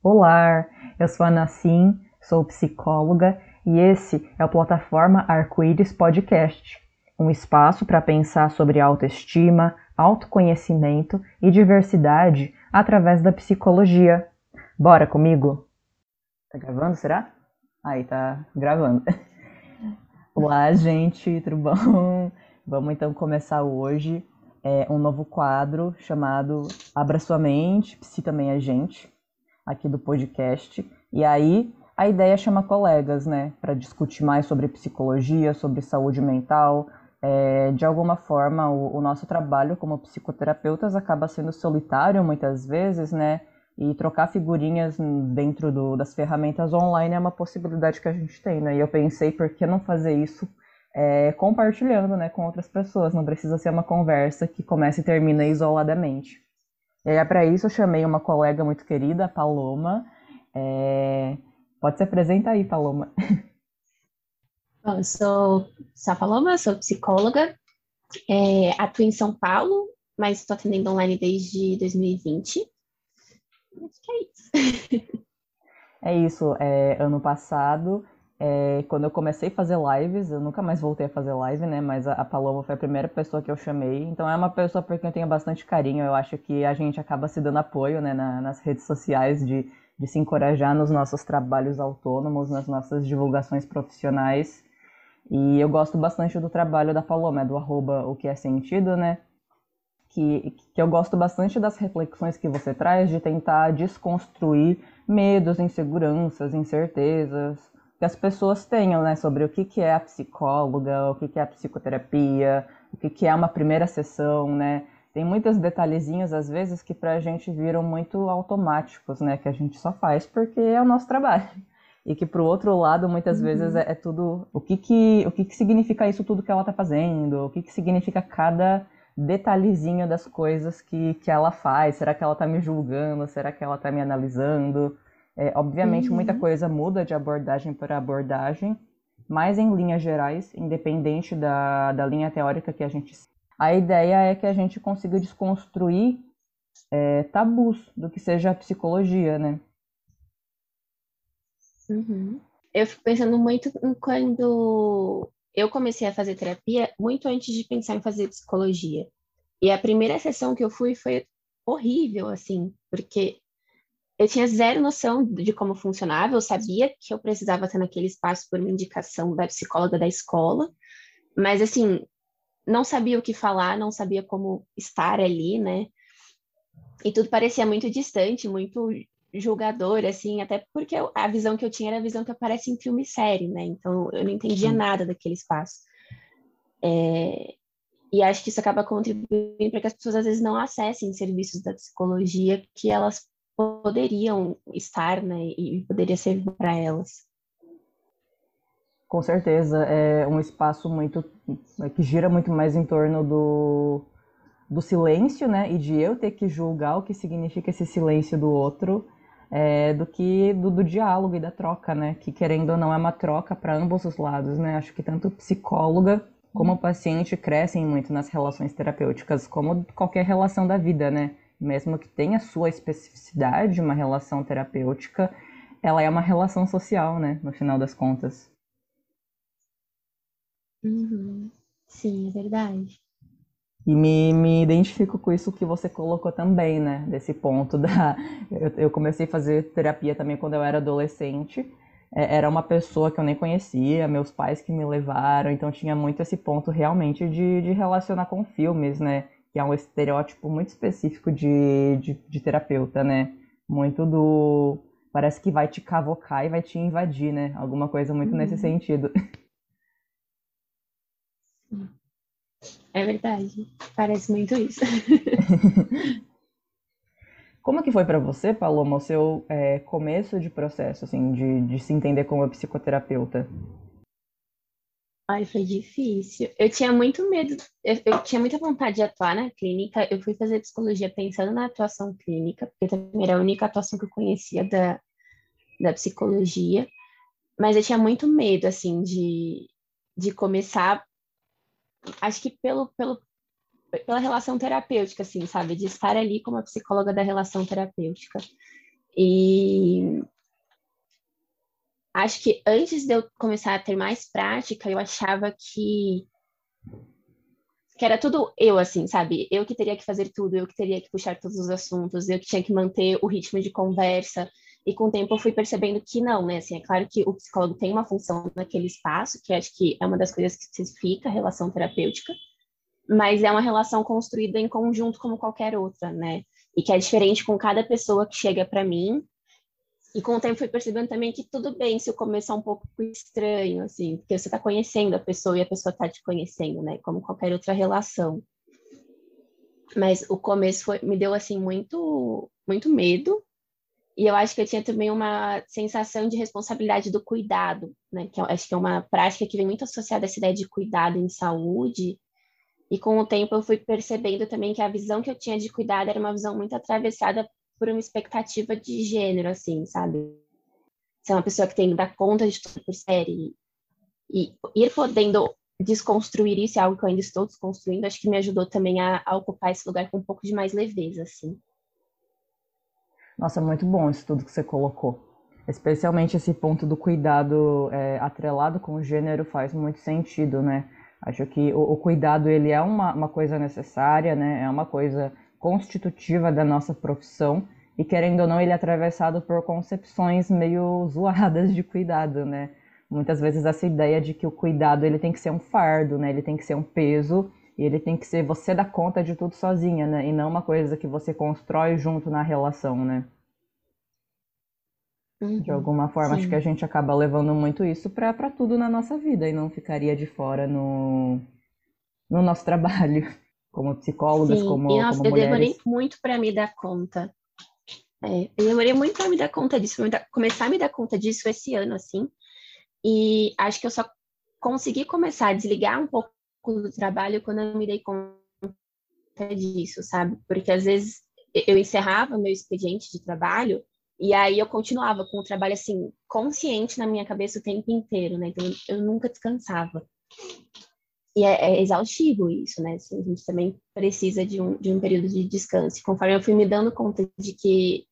Olá, eu sou a Nassim, sou psicóloga e esse é o Plataforma Arco-Íris Podcast, um espaço para pensar sobre autoestima, autoconhecimento e diversidade através da psicologia. Bora comigo? Tá gravando, será? Aí, tá gravando. Olá, gente, tudo bom? Vamos então começar hoje é, um novo quadro chamado Abra Sua Mente, Psi também é gente, aqui do podcast. E aí a ideia é chamar colegas, né, para discutir mais sobre psicologia, sobre saúde mental. É, de alguma forma, o, o nosso trabalho como psicoterapeutas acaba sendo solitário muitas vezes, né? E trocar figurinhas dentro do, das ferramentas online é uma possibilidade que a gente tem, né? E eu pensei, por que não fazer isso é, compartilhando né, com outras pessoas? Não precisa ser uma conversa que começa e termina isoladamente. E aí, para isso, eu chamei uma colega muito querida, a Paloma. É, Pode se apresentar aí, Paloma. Bom, eu sou, sou a Paloma, sou psicóloga, é, atuo em São Paulo, mas estou atendendo online desde 2020. Acho que é isso. É isso. É, ano passado, é, quando eu comecei a fazer lives, eu nunca mais voltei a fazer live, né? Mas a, a Paloma foi a primeira pessoa que eu chamei. Então é uma pessoa por quem eu tenho bastante carinho. Eu acho que a gente acaba se dando apoio, né? Na, nas redes sociais de de se encorajar nos nossos trabalhos autônomos, nas nossas divulgações profissionais. E eu gosto bastante do trabalho da Paloma, do arroba o que é sentido, né? Que, que eu gosto bastante das reflexões que você traz de tentar desconstruir medos, inseguranças, incertezas que as pessoas tenham, né? Sobre o que, que é a psicóloga, o que, que é a psicoterapia, o que, que é uma primeira sessão, né? tem muitos detalhezinhos, às vezes, que para a gente viram muito automáticos, né? Que a gente só faz porque é o nosso trabalho. E que para o outro lado, muitas uhum. vezes, é, é, tudo. O que que, o que que significa isso tudo que ela está fazendo? O que que significa cada detalhezinho das coisas que, que ela faz? Será que ela está me julgando? Será que ela está me analisando? É, obviamente, uhum. muita coisa muda de abordagem para abordagem, mas em linhas gerais, independente da, da linha teórica que a gente a ideia é que a gente consiga desconstruir é, tabus do que seja a psicologia, né? Uhum. Eu fico pensando muito em quando eu comecei a fazer terapia, muito antes de pensar em fazer psicologia. E a primeira sessão que eu fui foi horrível, assim, porque eu tinha zero noção de como funcionava, eu sabia que eu precisava estar naquele espaço por uma indicação da psicóloga da escola, mas assim, não sabia o que falar, não sabia como estar ali, né? E tudo parecia muito distante, muito julgador, assim, até porque a visão que eu tinha era a visão que aparece em filme e série, né? Então eu não entendia nada daquele espaço. É... E acho que isso acaba contribuindo para que as pessoas às vezes não acessem serviços da psicologia que elas poderiam estar, né? E poderia servir para elas. Com certeza, é um espaço muito é, que gira muito mais em torno do, do silêncio, né? E de eu ter que julgar o que significa esse silêncio do outro, é, do que do, do, diálogo e da troca, né? Que querendo ou não é uma troca para ambos os lados, né? Acho que tanto psicóloga como paciente crescem muito nas relações terapêuticas, como qualquer relação da vida, né? Mesmo que tenha sua especificidade, uma relação terapêutica, ela é uma relação social, né? No final das contas. Uhum. Sim, é verdade. E me, me identifico com isso que você colocou também, né? Desse ponto da. Eu, eu comecei a fazer terapia também quando eu era adolescente. É, era uma pessoa que eu nem conhecia, meus pais que me levaram, então tinha muito esse ponto realmente de, de relacionar com filmes, né? Que é um estereótipo muito específico de, de, de terapeuta, né? Muito do. Parece que vai te cavocar e vai te invadir, né? Alguma coisa muito uhum. nesse sentido. É verdade. Parece muito isso. Como que foi para você, Paloma, o seu é, começo de processo, assim, de, de se entender como psicoterapeuta? Ai, foi difícil. Eu tinha muito medo, eu, eu, tinha muita vontade de atuar na clínica. Eu fui fazer psicologia pensando na atuação clínica, porque também era a única atuação que eu conhecia da, da psicologia. Mas eu tinha muito medo, assim, de, de começar acho que pelo, pelo, pela relação terapêutica, assim, sabe? De estar ali como a psicóloga da relação terapêutica. E acho que antes de eu começar a ter mais prática, eu achava que que era tudo eu, assim, sabe? Eu que teria que fazer tudo, eu que teria que puxar todos os assuntos, eu que tinha que manter o ritmo de conversa. E com o tempo eu fui percebendo que não, né? Assim, é claro que o psicólogo tem uma função naquele espaço, que acho que é uma das coisas que especifica a relação terapêutica, mas é uma relação construída em conjunto como qualquer outra, né? E que é diferente com cada pessoa que chega para mim. E com o tempo fui percebendo também que tudo bem se o começo é um pouco estranho, assim, porque você está conhecendo a pessoa e a pessoa está te conhecendo, né? Como qualquer outra relação. Mas o começo foi, me deu, assim, muito, muito medo. E eu acho que eu tinha também uma sensação de responsabilidade do cuidado, né? Que eu acho que é uma prática que vem muito associada a essa ideia de cuidado em saúde e com o tempo eu fui percebendo também que a visão que eu tinha de cuidado era uma visão muito atravessada por uma expectativa de gênero, assim, sabe? Ser uma pessoa que tem que dar conta de tudo por série e ir podendo desconstruir isso é algo que eu ainda estou desconstruindo, acho que me ajudou também a, a ocupar esse lugar com um pouco de mais leveza, assim. Nossa, muito bom isso tudo que você colocou. Especialmente esse ponto do cuidado é, atrelado com o gênero faz muito sentido, né? Acho que o, o cuidado ele é uma, uma coisa necessária, né? É uma coisa constitutiva da nossa profissão e querendo ou não ele é atravessado por concepções meio zoadas de cuidado, né? Muitas vezes essa ideia de que o cuidado ele tem que ser um fardo, né? Ele tem que ser um peso e ele tem que ser você dar conta de tudo sozinha, né? E não uma coisa que você constrói junto na relação, né? Uhum, de alguma forma, sim. acho que a gente acaba levando muito isso para tudo na nossa vida e não ficaria de fora no, no nosso trabalho, como psicólogas, sim. como, e, nossa, como eu mulheres. demorei muito para me dar conta. É, eu demorei muito para me dar conta disso, começar a me dar conta disso esse ano, assim. E acho que eu só consegui começar a desligar um pouco do trabalho quando eu me dei conta disso, sabe? Porque às vezes eu encerrava meu expediente de trabalho e aí eu continuava com o trabalho assim, consciente na minha cabeça o tempo inteiro, né? Então eu nunca descansava. E é, é exaustivo isso, né? Assim, a gente também precisa de um, de um período de descanso. Conforme eu fui me dando conta de que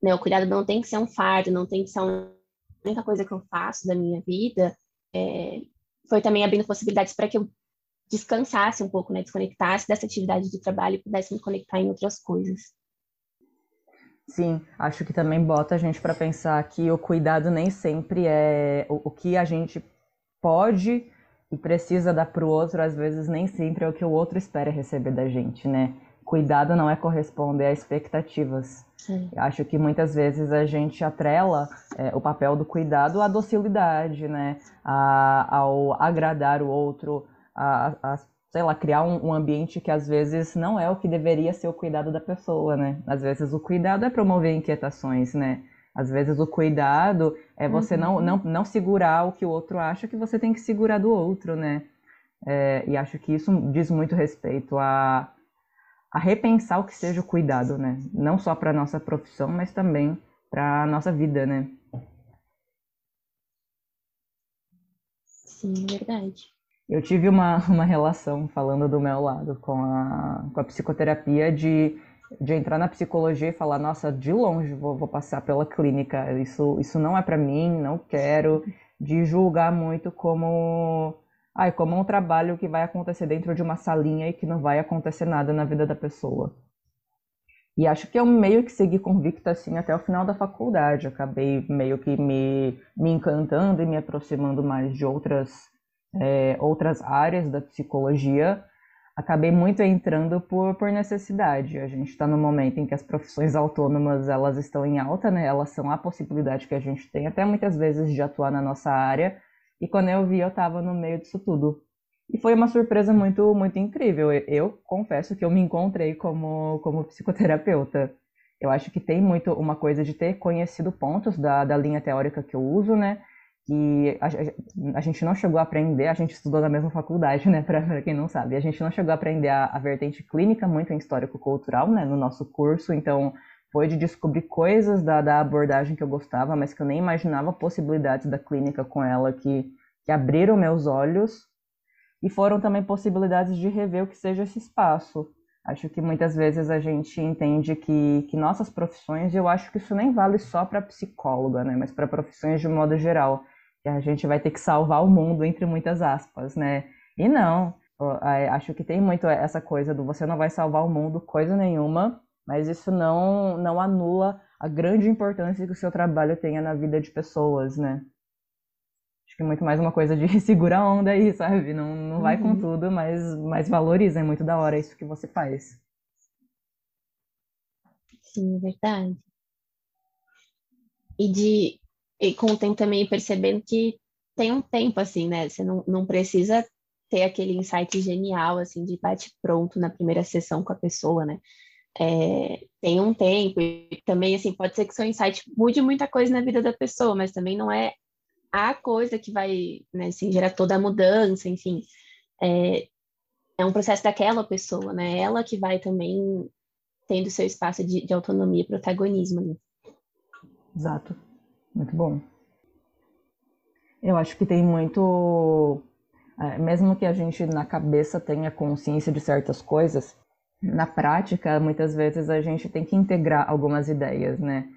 né, o cuidado não tem que ser um fardo, não tem que ser a única coisa que eu faço da minha vida, é, foi também abrindo possibilidades para que eu descansasse um pouco, né? Desconectasse dessa atividade de trabalho e pudesse me conectar em outras coisas. Sim, acho que também bota a gente para pensar que o cuidado nem sempre é o, o que a gente pode e precisa dar para o outro, às vezes nem sempre é o que o outro espera receber da gente, né? Cuidado não é corresponder a expectativas. Sim. Acho que muitas vezes a gente atrela é, o papel do cuidado à docilidade, né? A, ao agradar o outro, a, a sei lá, criar um, um, ambiente que às vezes não é o que deveria ser o cuidado da pessoa, né? Às vezes o cuidado é promover inquietações, né? Às vezes o cuidado é você uhum. não, não, não segurar o que o outro acha que você tem que segurar do outro, né? É, e acho que isso diz muito respeito a, a repensar o que seja o cuidado, né? Não só para nossa profissão, mas também para nossa vida, né? Sim, verdade. Eu tive uma, uma relação, falando do meu lado, com a, com a psicoterapia, de, de entrar na psicologia e falar: nossa, de longe vou, vou passar pela clínica, isso, isso não é para mim, não quero. De julgar muito como, ai, como um trabalho que vai acontecer dentro de uma salinha e que não vai acontecer nada na vida da pessoa. E acho que eu meio que segui convicta assim até o final da faculdade. Acabei meio que me, me encantando e me aproximando mais de outras é, outras áreas da psicologia, acabei muito entrando por, por necessidade. A gente está no momento em que as profissões autônomas elas estão em alta, né? Elas são a possibilidade que a gente tem até muitas vezes de atuar na nossa área. E quando eu vi, eu estava no meio disso tudo. E foi uma surpresa muito muito incrível. Eu, eu confesso que eu me encontrei como como psicoterapeuta. Eu acho que tem muito uma coisa de ter conhecido pontos da, da linha teórica que eu uso, né? Que a, a, gente não chegou a aprender, a gente estudou na mesma faculdade, né, para quem não sabe, a gente não chegou a aprender a, a vertente clínica muito em histórico-cultural, né, no nosso curso, então foi de descobrir coisas da, da abordagem que eu gostava, mas que eu nem imaginava possibilidades da clínica com ela que, que abriram meus olhos. E foram também possibilidades de rever o que seja esse espaço. Acho que muitas vezes a gente entende que, que nossas profissões, eu acho que isso nem vale só para psicóloga, né, mas para profissões de modo geral, a gente vai ter que salvar o mundo, entre muitas aspas, né? E não, acho que tem muito essa coisa do você não vai salvar o mundo, coisa nenhuma, mas isso não, não anula a grande importância que o seu trabalho tenha na vida de pessoas, né? Acho que é muito mais uma coisa de segura a onda aí, sabe? Não, não vai uhum. com tudo, mas, mas valoriza, é muito da hora isso que você faz. Sim, é verdade. E de e com o tempo também percebendo que tem um tempo assim, né? Você não, não precisa ter aquele insight genial assim de bate pronto na primeira sessão com a pessoa, né? É, tem um tempo e também assim pode ser que seu insight mude muita coisa na vida da pessoa, mas também não é a coisa que vai né, assim, gerar toda a mudança, enfim. É, é um processo daquela pessoa, né? Ela que vai também tendo seu espaço de, de autonomia e protagonismo. Né? Exato. Muito bom. Eu acho que tem muito. É, mesmo que a gente na cabeça tenha consciência de certas coisas, na prática, muitas vezes a gente tem que integrar algumas ideias, né?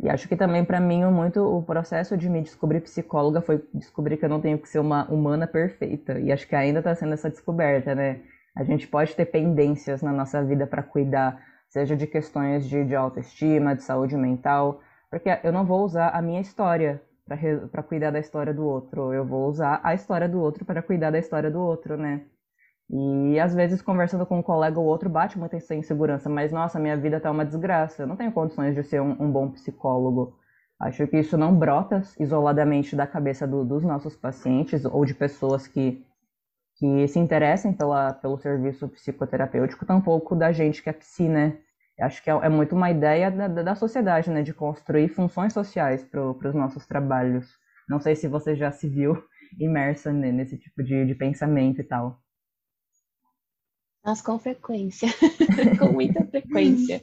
E acho que também para mim muito o processo de me descobrir psicóloga foi descobrir que eu não tenho que ser uma humana perfeita. E acho que ainda está sendo essa descoberta, né? A gente pode ter pendências na nossa vida para cuidar, seja de questões de, de autoestima, de saúde mental, porque eu não vou usar a minha história para cuidar da história do outro. Eu vou usar a história do outro para cuidar da história do outro, né? E às vezes conversando com um colega ou outro bate muita insegurança, mas nossa, minha vida tá uma desgraça, eu não tenho condições de ser um, um bom psicólogo. Acho que isso não brota isoladamente da cabeça do, dos nossos pacientes ou de pessoas que, que se interessem pela, pelo serviço psicoterapêutico, tampouco da gente que é psi, né? Acho que é, é muito uma ideia da, da sociedade, né, de construir funções sociais para os nossos trabalhos. Não sei se você já se viu imersa nesse tipo de, de pensamento e tal. Mas com frequência, com muita frequência.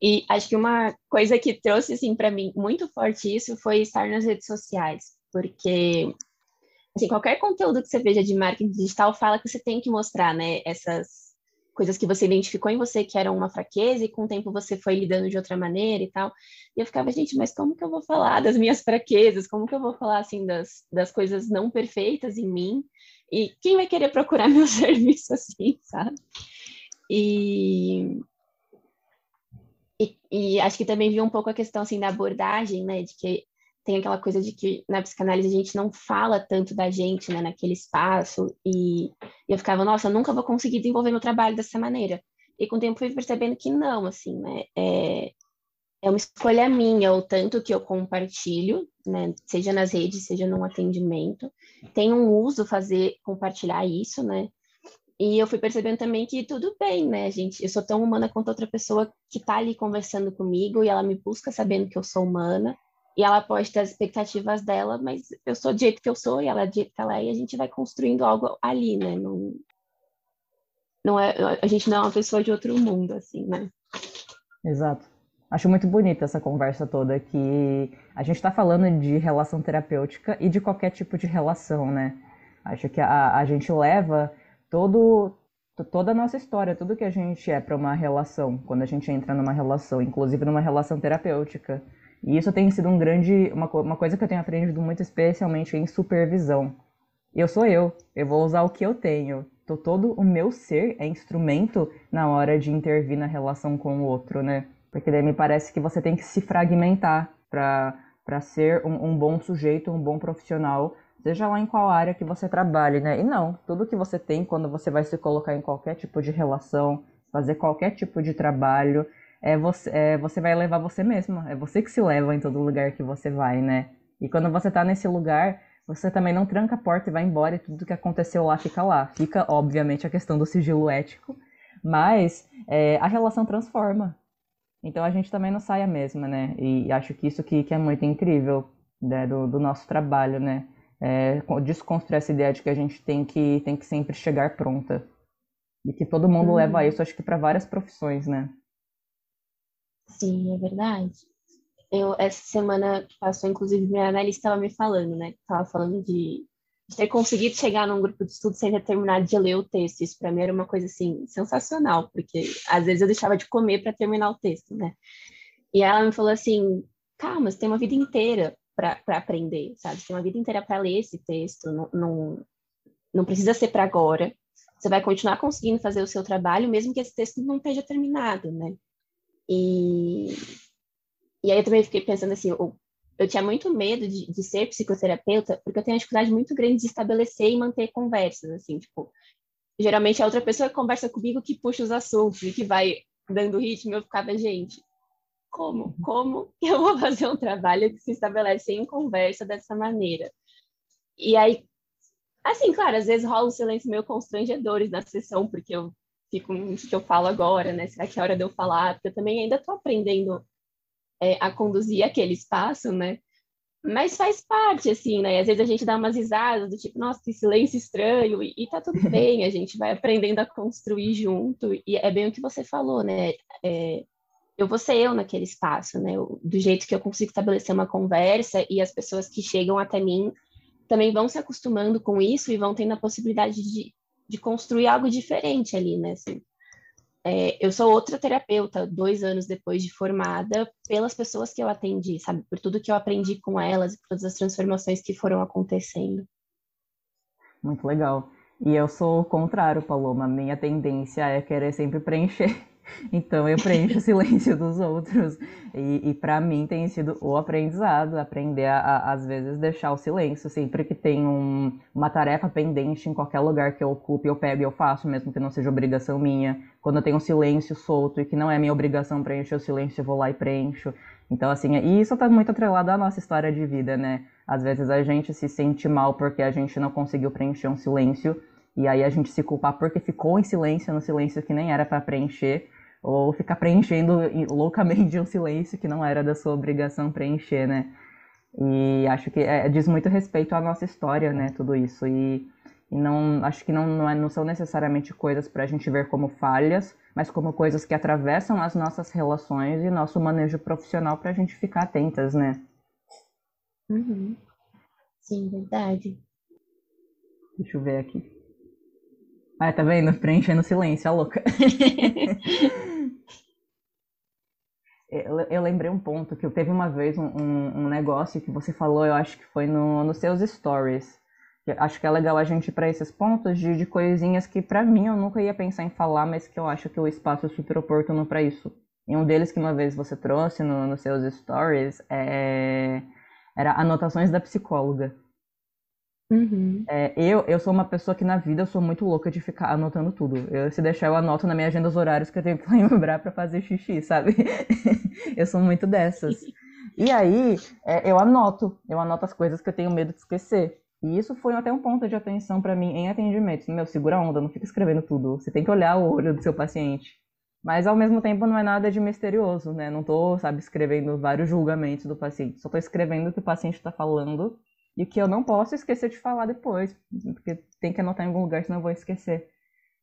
E acho que uma coisa que trouxe assim para mim muito forte isso foi estar nas redes sociais, porque assim, qualquer conteúdo que você veja de marketing digital fala que você tem que mostrar, né, essas coisas que você identificou em você que eram uma fraqueza e com o tempo você foi lidando de outra maneira e tal. E eu ficava, gente, mas como que eu vou falar das minhas fraquezas? Como que eu vou falar, assim, das, das coisas não perfeitas em mim? E quem vai querer procurar meu serviço assim, sabe? E, e, e, acho que também vi um pouco a questão assim da abordagem, né, de que tem aquela coisa de que na psicanálise a gente não fala tanto da gente, né, naquele espaço, e, eu ficava, nossa, nunca vou conseguir desenvolver meu trabalho dessa maneira. E com o tempo fui percebendo que não, assim, né, é, é uma escolha minha, o tanto que eu compartilho, né, seja nas redes, seja num atendimento, tem um uso fazer, compartilhar isso, né, e eu fui percebendo também que tudo bem, né, gente? Eu sou tão humana quanto outra pessoa que tá ali conversando comigo e ela me busca sabendo que eu sou humana e ela pode ter as expectativas dela, mas eu sou do jeito que eu sou e ela é do jeito que ela é, e a gente vai construindo algo ali, né? Não, não é, a gente não é uma pessoa de outro mundo, assim, né? Exato. Acho muito bonita essa conversa toda, que a gente está falando de relação terapêutica e de qualquer tipo de relação, né? Acho que a, a gente leva todo, toda a nossa história, tudo que a gente é para uma relação, quando a gente entra numa relação, inclusive numa relação terapêutica. E isso tem sido um grande, uma, uma coisa que eu tenho aprendido muito, especialmente em supervisão. Eu sou eu, eu vou usar o que eu tenho. Todo o meu ser é instrumento na hora de intervir na relação com o outro, né? Porque daí me parece que você tem que se fragmentar para ser um, um bom sujeito, um bom profissional, seja lá em qual área que você trabalhe, né? E não, tudo que você tem quando você vai se colocar em qualquer tipo de relação, fazer qualquer tipo de trabalho, é você, é, você vai levar você mesmo. É você que se leva em todo lugar que você vai, né? E quando você tá nesse lugar, você também não tranca a porta e vai embora e tudo que aconteceu lá fica lá. Fica, obviamente, a questão do sigilo ético, mas é, a relação transforma. Então a gente também não sai a mesma, né? E acho que isso que, que é muito incrível né, do, do nosso trabalho, né? É, desconstruir essa ideia de que a gente tem que, tem que sempre chegar pronta. E que todo mundo leva uhum. isso, acho que para várias profissões, né? Sim, é verdade. Eu, essa semana que passou, inclusive, minha analista estava me falando, né? Estava falando de de ter conseguido chegar num grupo de estudo sem ter terminado de ler o texto. Isso para mim era uma coisa assim sensacional, porque às vezes eu deixava de comer para terminar o texto, né? E ela me falou assim: calma, você tem uma vida inteira para aprender, sabe? Você tem uma vida inteira para ler esse texto, não, não, não precisa ser para agora. Você vai continuar conseguindo fazer o seu trabalho, mesmo que esse texto não esteja terminado, né? E, e aí eu também fiquei pensando assim, eu, eu tinha muito medo de, de, ser psicoterapeuta, porque eu tenho uma dificuldade muito grande de estabelecer e manter conversas, assim, tipo, geralmente é outra pessoa que conversa comigo que puxa os assuntos e que vai dando ritmo, eu ficava, gente, como? Como eu vou fazer um trabalho que se estabelece em conversa dessa maneira? E aí, assim, claro, às vezes rola um silêncio meio constrangedores na sessão, porque eu fico, o que eu falo agora, né? Será que é hora de eu falar? Porque eu também ainda estou aprendendo é, a conduzir aquele espaço, né? Mas faz parte, assim, né? Às vezes a gente dá umas risadas do tipo, nossa, que silêncio estranho, e, e tá tudo bem, a gente vai aprendendo a construir junto, e é bem o que você falou, né? É, eu vou ser eu naquele espaço, né? Do jeito que eu consigo estabelecer uma conversa e as pessoas que chegam até mim também vão se acostumando com isso e vão tendo a possibilidade de, de construir algo diferente ali, né? Assim, é, eu sou outra terapeuta, dois anos depois de formada, pelas pessoas que eu atendi, sabe? Por tudo que eu aprendi com elas, por todas as transformações que foram acontecendo. Muito legal. E eu sou o contrário, Paloma. Minha tendência é querer sempre preencher então eu preencho o silêncio dos outros. E, e para mim tem sido o aprendizado, aprender a, a, às vezes, deixar o silêncio. Sempre que tem um, uma tarefa pendente em qualquer lugar que eu ocupe, eu pego e eu faço, mesmo que não seja obrigação minha. Quando eu tenho um silêncio solto e que não é minha obrigação preencher o silêncio, eu vou lá e preencho. Então, assim, e isso tá muito atrelado à nossa história de vida, né? Às vezes a gente se sente mal porque a gente não conseguiu preencher um silêncio. E aí a gente se culpa porque ficou em silêncio, no silêncio que nem era para preencher ou ficar preenchendo loucamente um silêncio que não era da sua obrigação preencher, né? E acho que é, diz muito respeito à nossa história, né? Tudo isso. E, e não acho que não, não, é, não são necessariamente coisas para a gente ver como falhas, mas como coisas que atravessam as nossas relações e nosso manejo profissional para a gente ficar atentas, né? Uhum. Sim, verdade. Deixa eu ver aqui. Ah, tá vendo? Preenchendo silêncio, a louca. eu, eu, lembrei um ponto que eu teve uma vez um, um, um, negócio que você falou, eu acho que foi no, nos seus stories. Acho que é legal a gente ir para esses pontos de, de coisinhas que para mim eu nunca ia pensar em falar, mas que eu acho que o espaço é super oportuno para isso. E um deles que uma vez você trouxe no, nos seus stories é, era anotações da psicóloga. Uhum. É, eu, eu sou uma pessoa que na vida eu sou muito louca de ficar anotando tudo. Eu, se deixar, eu anoto na minha agenda os horários que eu tenho que lembrar para fazer xixi, sabe? eu sou muito dessas. E aí, é, eu anoto. Eu anoto as coisas que eu tenho medo de esquecer. E isso foi até um ponto de atenção para mim em atendimentos. Meu, segura a onda, não fica escrevendo tudo. Você tem que olhar o olho do seu paciente. Mas ao mesmo tempo não é nada de misterioso, né? Não tô, sabe, escrevendo vários julgamentos do paciente. Só tô escrevendo o que o paciente está falando e que eu não posso esquecer de falar depois, porque tem que anotar em algum lugar, senão eu vou esquecer.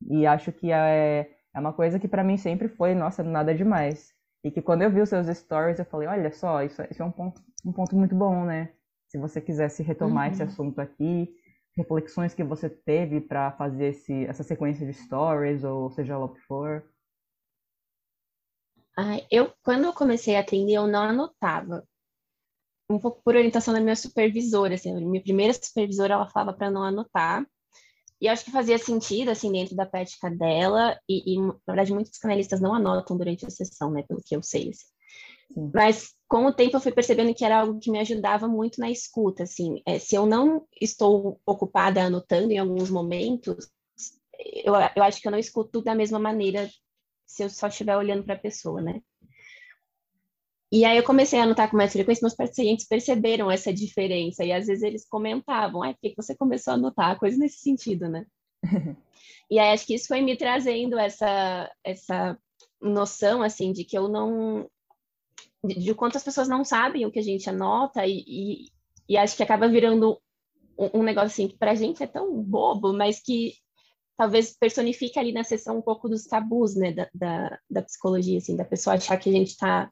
E acho que é, é uma coisa que para mim sempre foi, nossa, nada demais. E que quando eu vi os seus stories, eu falei, olha só, isso, isso é um ponto, um ponto muito bom, né? Se você quisesse retomar uhum. esse assunto aqui, reflexões que você teve para fazer esse, essa sequência de stories, ou seja lá o que for. Ah, eu, quando eu comecei a atender, eu não anotava um pouco por orientação da minha supervisora, assim, minha primeira supervisora, ela falava para não anotar, e acho que fazia sentido, assim, dentro da prática dela, e, e, na verdade muitos psicanalistas não anotam durante a sessão, né, pelo que eu sei, assim. Mas com o tempo eu fui percebendo que era algo que me ajudava muito na escuta, assim, é, se eu não estou ocupada anotando em alguns momentos, eu, eu acho que eu não escuto da mesma maneira se eu só estiver olhando para a pessoa, né? E aí eu comecei a anotar com mais frequência, meus pacientes perceberam essa diferença, e às vezes eles comentavam, ah, por que você começou a anotar? Coisa nesse sentido, né? e aí acho que isso foi me trazendo essa, essa noção, assim, de que eu não... De, de quantas pessoas não sabem o que a gente anota, e, e, e acho que acaba virando um, um negócio, assim, que pra gente é tão bobo, mas que talvez personifique ali na sessão um pouco dos tabus, né, da, da, da psicologia, assim, da pessoa achar que a gente está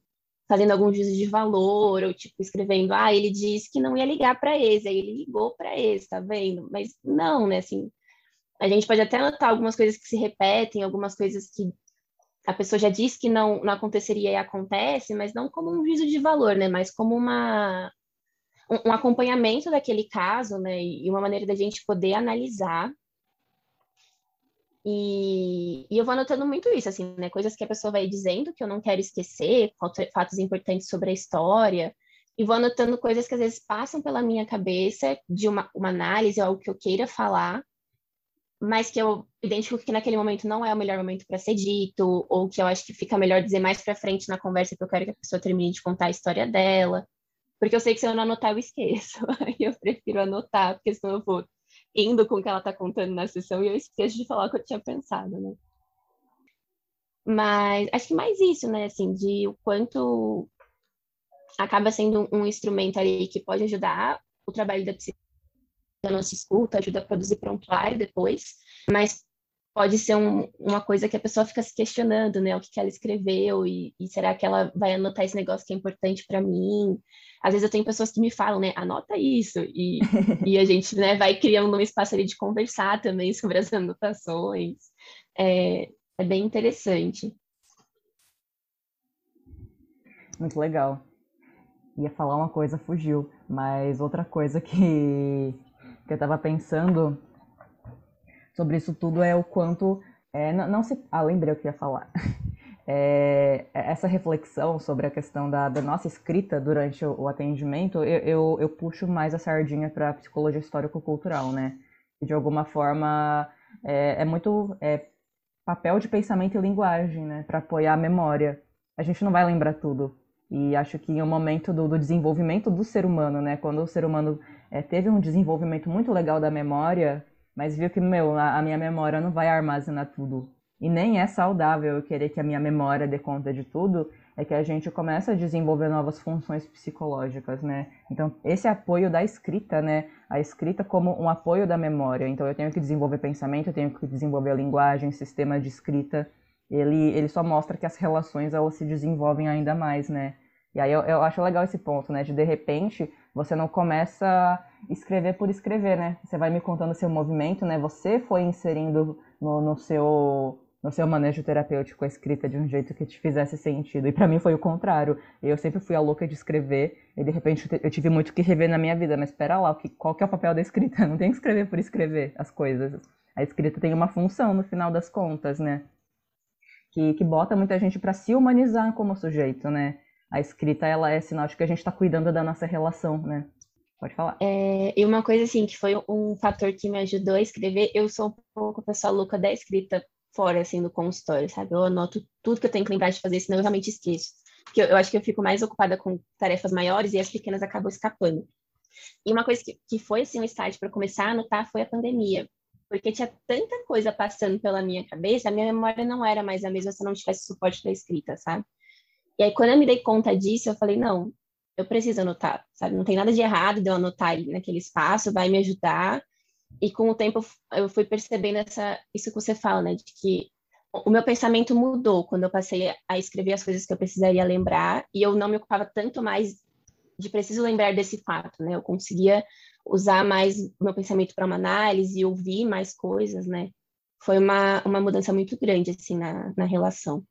fazendo algum juízo de valor, ou tipo, escrevendo, ah, ele disse que não ia ligar para ex, aí ele ligou para ex, tá vendo? Mas não, né, assim, a gente pode até notar algumas coisas que se repetem, algumas coisas que a pessoa já disse que não, não aconteceria e acontece, mas não como um juízo de valor, né, mas como uma um, um acompanhamento daquele caso, né, e uma maneira da gente poder analisar e, e, eu vou anotando muito isso, assim, né? Coisas que a pessoa vai dizendo que eu não quero esquecer, fatos importantes sobre a história, e vou anotando coisas que às vezes passam pela minha cabeça de uma, uma análise, algo que eu queira falar, mas que eu identifico que naquele momento não é o melhor momento para ser dito, ou que eu acho que fica melhor dizer mais para frente na conversa, que eu quero que a pessoa termine de contar a história dela, porque eu sei que se eu não anotar eu esqueço, aí eu prefiro anotar, porque senão eu vou indo com o que ela está contando na sessão e eu esqueço de falar o que eu tinha pensado, né? Mas acho que mais isso, né? Assim, de o quanto acaba sendo um instrumento ali que pode ajudar o trabalho da psicologia, da nossa escuta, ajuda a produzir prontuário depois, mas pode ser um, uma coisa que a pessoa fica se questionando, né? O que, que ela escreveu e, e, será que ela vai anotar esse negócio que é importante para mim? Às vezes eu tenho pessoas que me falam, né? Anota isso e, e a gente, né? Vai criando um espaço ali de conversar também sobre as anotações. É, é bem interessante. Muito legal. Ia falar uma coisa, fugiu, mas outra coisa que, que eu estava pensando sobre isso tudo é o quanto. É, não, não, se. Ah, lembrei o que ia falar. É, essa reflexão sobre a questão da, da nossa escrita durante o, o atendimento, eu, eu, eu, puxo mais a sardinha para a psicologia histórico-cultural, né? De alguma forma é, é muito é, papel de pensamento e linguagem, né? Para apoiar a memória. A gente não vai lembrar tudo. E acho que em um momento do, do desenvolvimento do ser humano, né? Quando o ser humano é, teve um desenvolvimento muito legal da memória, mas viu que, meu, a, a minha memória não vai armazenar tudo. E nem é saudável eu querer que a minha memória dê conta de tudo, é que a gente começa a desenvolver novas funções psicológicas, né? Então, esse apoio da escrita, né? A escrita como um apoio da memória. Então, eu tenho que desenvolver pensamento, eu tenho que desenvolver a linguagem, sistema de escrita. Ele, ele só mostra que as relações, elas se desenvolvem ainda mais, né? E aí eu, eu acho legal esse ponto, né? De, de repente, você não começa a escrever por escrever, né? Você vai me contando seu movimento, né? Você foi inserindo no, no seu no seu manejo terapêutico a escrita de um jeito que te fizesse sentido. E para mim foi o contrário. Eu sempre fui a louca de escrever e de repente eu tive muito que rever na minha vida. Mas espera lá, qual que é o papel da escrita? Não tem que escrever por escrever as coisas. A escrita tem uma função no final das contas, né? Que, que bota muita gente para se humanizar como sujeito, né? A escrita ela é sinal de que a gente está cuidando da nossa relação, né? Pode falar. É, e uma coisa assim, que foi um fator que me ajudou a escrever, eu sou um pouco a pessoa louca da escrita fora, assim, do consultório, sabe? Eu anoto tudo que eu tenho que lembrar de fazer, senão eu realmente esqueço. Porque eu, eu acho que eu fico mais ocupada com tarefas maiores e as pequenas acabam escapando. E uma coisa que, que foi, assim, um estágio para começar a anotar foi a pandemia. Porque tinha tanta coisa passando pela minha cabeça, a minha memória não era mais a mesma se eu não tivesse suporte da escrita, sabe? E aí, quando eu me dei conta disso, eu falei, não, eu preciso anotar, sabe? Não tem nada de errado de eu anotar ali naquele espaço, vai me ajudar. E com o tempo eu fui percebendo essa, isso que você fala, né? De que o meu pensamento mudou quando eu passei a escrever as coisas que eu precisaria lembrar e eu não me ocupava tanto mais de preciso lembrar desse fato, né? Eu conseguia usar mais o meu pensamento para uma análise e ouvir mais coisas, né? Foi uma, uma mudança muito grande, assim, na, na relação.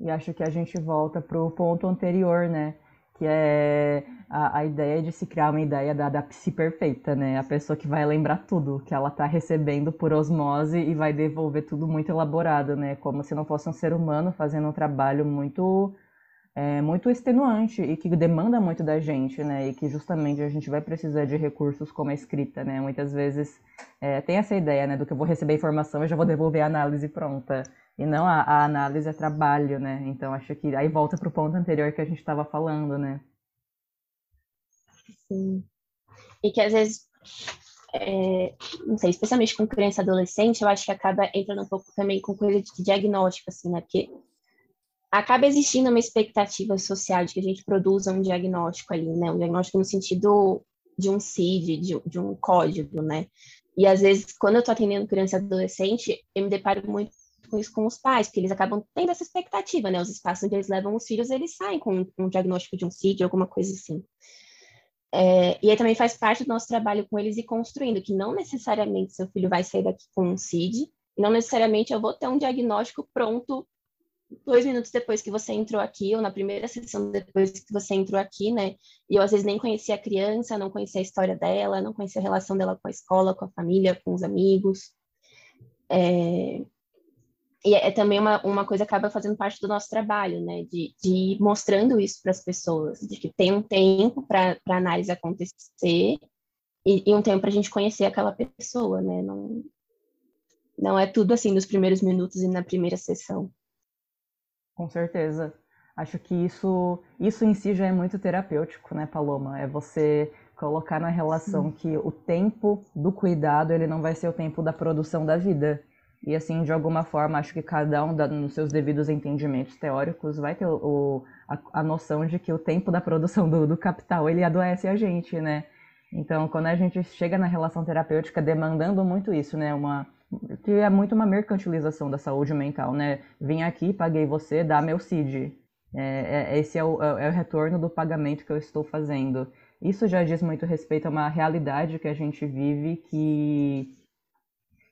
E acho que a gente volta para o ponto anterior, né? Que é a, a, ideia de se criar uma ideia da, da psi perfeita, né? A pessoa que vai lembrar tudo que ela está recebendo por osmose e vai devolver tudo muito elaborado, né? Como se não fosse um ser humano fazendo um trabalho muito é, muito extenuante e que demanda muito da gente, né? E que justamente a gente vai precisar de recursos como a escrita, né? Muitas vezes é, tem essa ideia, né? Do que eu vou receber informação e já vou devolver a análise pronta. E não a, a análise é trabalho, né? Então acho que aí volta para o ponto anterior que a gente estava falando, né? Sim. E que às vezes, é, não sei, especialmente com criança e adolescente, eu acho que acaba entrando um pouco também com coisa de diagnóstico, assim, né? Porque acaba existindo uma expectativa social de que a gente produza um diagnóstico ali, né? Um diagnóstico no sentido de um CID, de, de um código, né? E às vezes, quando eu estou atendendo criança e adolescente, eu me deparo muito com isso com os pais, porque eles acabam tendo essa expectativa, né? Os espaços onde eles levam os filhos, eles saem com um, diagnóstico de um CID, alguma coisa assim. É, e aí também faz parte do nosso trabalho com eles e construindo que não necessariamente seu filho vai sair daqui com um CID, não necessariamente eu vou ter um diagnóstico pronto dois minutos depois que você entrou aqui, ou na primeira sessão depois que você entrou aqui, né? E eu às vezes nem conhecia a criança, não conhecia a história dela, não conhecia a relação dela com a escola, com a família, com os amigos. É... E é também uma, uma coisa que acaba fazendo parte do nosso trabalho, né? De, de ir mostrando isso para as pessoas, de que tem um tempo para a análise acontecer e, e um tempo para a gente conhecer aquela pessoa, né? Não, não é tudo assim nos primeiros minutos e na primeira sessão. Com certeza. Acho que isso, isso em si já é muito terapêutico, né, Paloma? É você colocar na relação Sim. que o tempo do cuidado ele não vai ser o tempo da produção da vida. E assim, de alguma forma, acho que cada um, nos seus devidos entendimentos teóricos, vai ter o, a, a, noção de que o tempo da produção do, do capital ele adoece a gente, né? Então, quando a gente chega na relação terapêutica demandando muito isso, né? Uma, que é muito uma mercantilização da saúde mental, né? Vim aqui, paguei você, dá meu CID. É, é, esse é o, é, é o retorno do pagamento que eu estou fazendo. Isso já diz muito respeito a uma realidade que a gente vive que,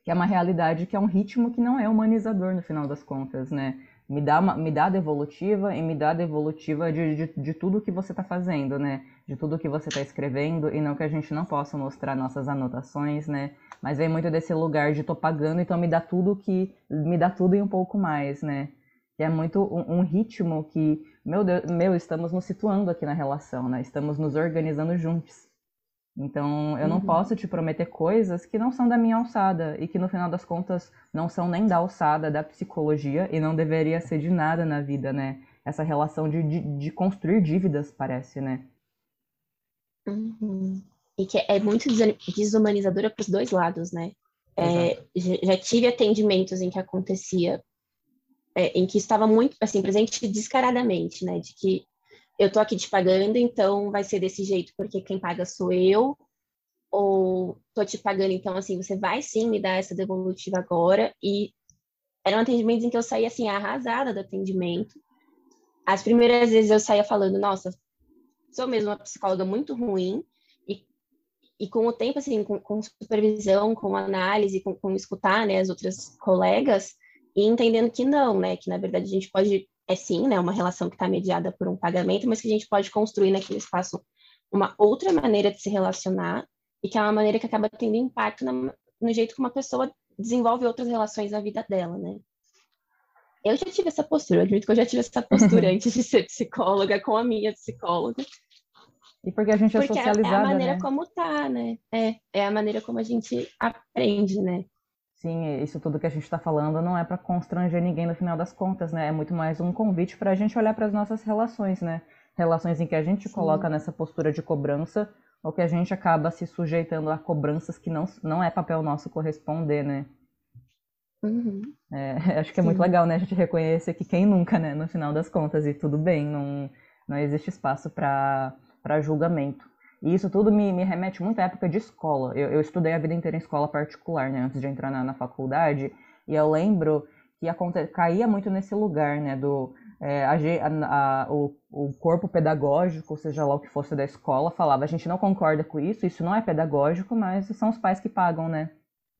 que é uma realidade que é um ritmo que não é humanizador no final das contas, né? Me dá, uma, me dá devolutiva e me dá a devolutiva de, de, de tudo que você está fazendo, né? De tudo que você está escrevendo e não que a gente não possa mostrar nossas anotações, né? Mas vem muito desse lugar de tô pagando, então me dá tudo que. Me dá tudo e um pouco mais, né? Que é muito um, um ritmo que, meu Deus, meu, estamos nos situando aqui na relação, né? Estamos nos organizando juntos. Então, eu não uhum. posso te prometer coisas que não são da minha alçada e que no final das contas não são nem da alçada da psicologia e não deveria ser de nada na vida, né? Essa relação de, de, de construir dívidas, parece, né? Uhum e que é muito desumanizadora para os dois lados, né? É, já tive atendimentos em que acontecia, é, em que estava muito, assim, presente descaradamente, né? De que eu tô aqui te pagando, então vai ser desse jeito, porque quem paga sou eu, ou tô te pagando, então, assim, você vai sim me dar essa devolutiva agora, e eram atendimentos em que eu saía, assim, arrasada do atendimento. As primeiras vezes eu saía falando, nossa, sou mesmo uma psicóloga muito ruim, e com o tempo, assim, com, com supervisão, com análise, com, com, escutar, né, as outras colegas, e entendendo que não, né, que na verdade a gente pode, é sim, né, uma relação que está mediada por um pagamento, mas que a gente pode construir naquele espaço uma outra maneira de se relacionar, e que é uma maneira que acaba tendo impacto na, no jeito como a pessoa desenvolve outras relações na vida dela, né. Eu já tive essa postura, eu admito que eu já tive essa postura antes de ser psicóloga, com a minha psicóloga, e porque a gente é porque socializada, é a maneira né? como tá, né? É, é a maneira como a gente aprende, né? Sim, isso tudo que a gente está falando não é para constranger ninguém no final das contas, né? É muito mais um convite para a gente olhar para as nossas relações, né? Relações em que a gente Sim. coloca nessa postura de cobrança ou que a gente acaba se sujeitando a cobranças que não, não é papel nosso corresponder, né? Uhum. É, acho que é Sim. muito legal, né? A gente reconhecer que quem nunca, né? No final das contas, e tudo bem, não, não existe espaço para para julgamento. E isso tudo me, me remete muito à época de escola. Eu, eu, estudei a vida inteira em escola particular, né, antes de entrar na, na faculdade, e eu lembro que caía muito nesse lugar, né, do é, a, a, o, o corpo pedagógico, seja lá o que fosse da escola, falava, a gente não concorda com isso, isso não é pedagógico, mas são os pais que pagam, né?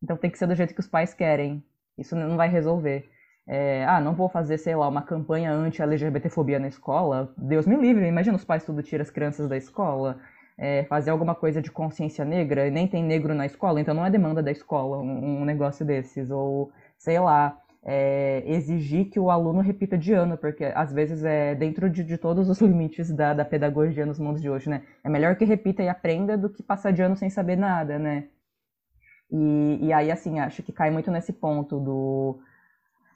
Então tem que ser do jeito que os pais querem. Isso não vai resolver. É, ah, não vou fazer, sei lá, uma campanha anti-LGBTfobia na escola. Deus me livre, imagina os pais tudo tiram as crianças da escola. É, fazer alguma coisa de consciência negra, nem tem negro na escola, então não é demanda da escola um, um negócio desses. Ou, sei lá, é, exigir que o aluno repita de ano, porque às vezes é dentro de, de todos os limites da, da pedagogia nos mundos de hoje, né? É melhor que repita e aprenda do que passar de ano sem saber nada, né? E, e aí, assim, acho que cai muito nesse ponto do